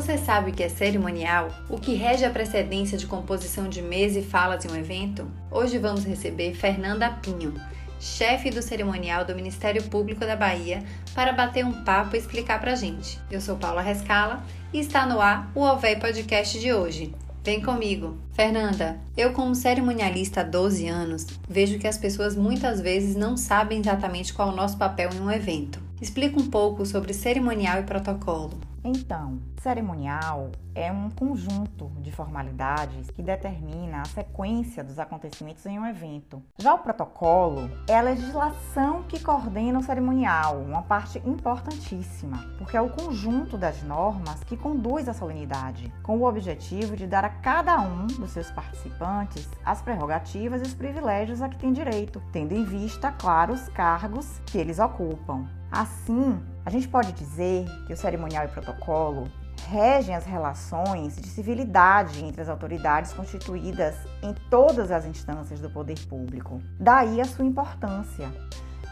Você sabe o que é cerimonial? O que rege a precedência de composição de mesa e falas em um evento? Hoje vamos receber Fernanda Pinho, chefe do cerimonial do Ministério Público da Bahia, para bater um papo e explicar pra gente. Eu sou Paula Rescala e está no ar o OVEI Podcast de hoje. Vem comigo. Fernanda, eu como cerimonialista há 12 anos, vejo que as pessoas muitas vezes não sabem exatamente qual é o nosso papel em um evento. Explica um pouco sobre cerimonial e protocolo. Então, cerimonial é um conjunto de formalidades que determina a sequência dos acontecimentos em um evento. Já o protocolo é a legislação que coordena o cerimonial, uma parte importantíssima, porque é o conjunto das normas que conduz a solenidade, com o objetivo de dar a cada um dos seus participantes as prerrogativas e os privilégios a que tem direito, tendo em vista, claro, os cargos que eles ocupam. Assim, a gente pode dizer que o cerimonial e protocolo regem as relações de civilidade entre as autoridades constituídas em todas as instâncias do poder público. Daí a sua importância.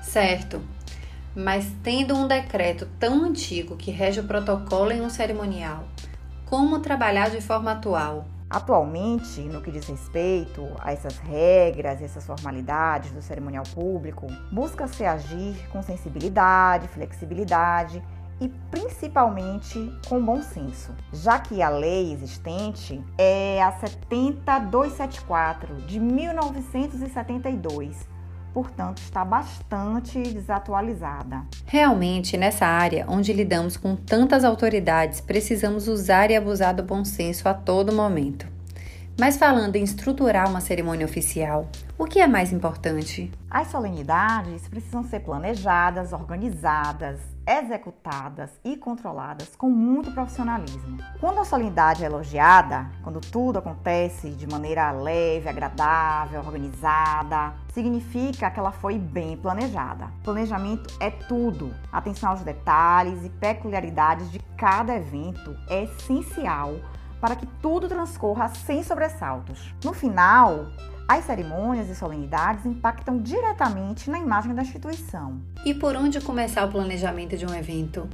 Certo. Mas tendo um decreto tão antigo que rege o protocolo em um cerimonial, como trabalhar de forma atual? Atualmente, no que diz respeito a essas regras e essas formalidades do cerimonial público, busca-se agir com sensibilidade, flexibilidade e principalmente com bom senso, já que a lei existente é a 70274 de 1972 portanto está bastante desatualizada. Realmente, nessa área onde lidamos com tantas autoridades, precisamos usar e abusar do bom senso a todo momento. Mas falando em estruturar uma cerimônia oficial, o que é mais importante? As solenidades precisam ser planejadas, organizadas, executadas e controladas com muito profissionalismo. Quando a solenidade é elogiada, quando tudo acontece de maneira leve, agradável, organizada, significa que ela foi bem planejada. Planejamento é tudo. Atenção aos detalhes e peculiaridades de cada evento é essencial para que tudo transcorra sem sobressaltos. No final, as cerimônias e solenidades impactam diretamente na imagem da instituição. E por onde começar o planejamento de um evento?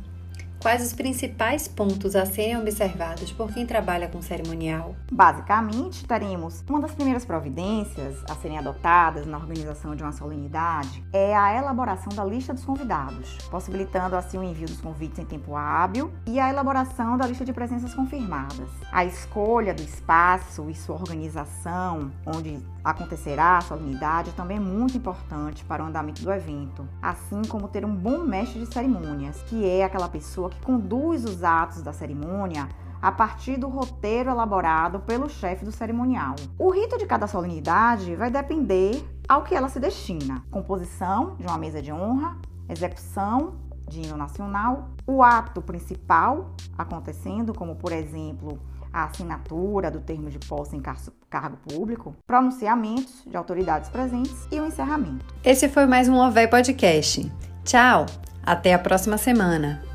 Quais os principais pontos a serem observados por quem trabalha com cerimonial? Basicamente, teremos uma das primeiras providências a serem adotadas na organização de uma solenidade é a elaboração da lista dos convidados, possibilitando assim o envio dos convites em tempo hábil e a elaboração da lista de presenças confirmadas. A escolha do espaço e sua organização, onde acontecerá a solenidade, também é muito importante para o andamento do evento, assim como ter um bom mestre de cerimônias, que é aquela pessoa que conduz os atos da cerimônia a partir do roteiro elaborado pelo chefe do cerimonial. O rito de cada solenidade vai depender ao que ela se destina: composição de uma mesa de honra, execução de hino nacional, o ato principal acontecendo, como por exemplo a assinatura do termo de posse em cargo público, pronunciamentos de autoridades presentes e o encerramento. Esse foi mais um OVE Podcast. Tchau! Até a próxima semana!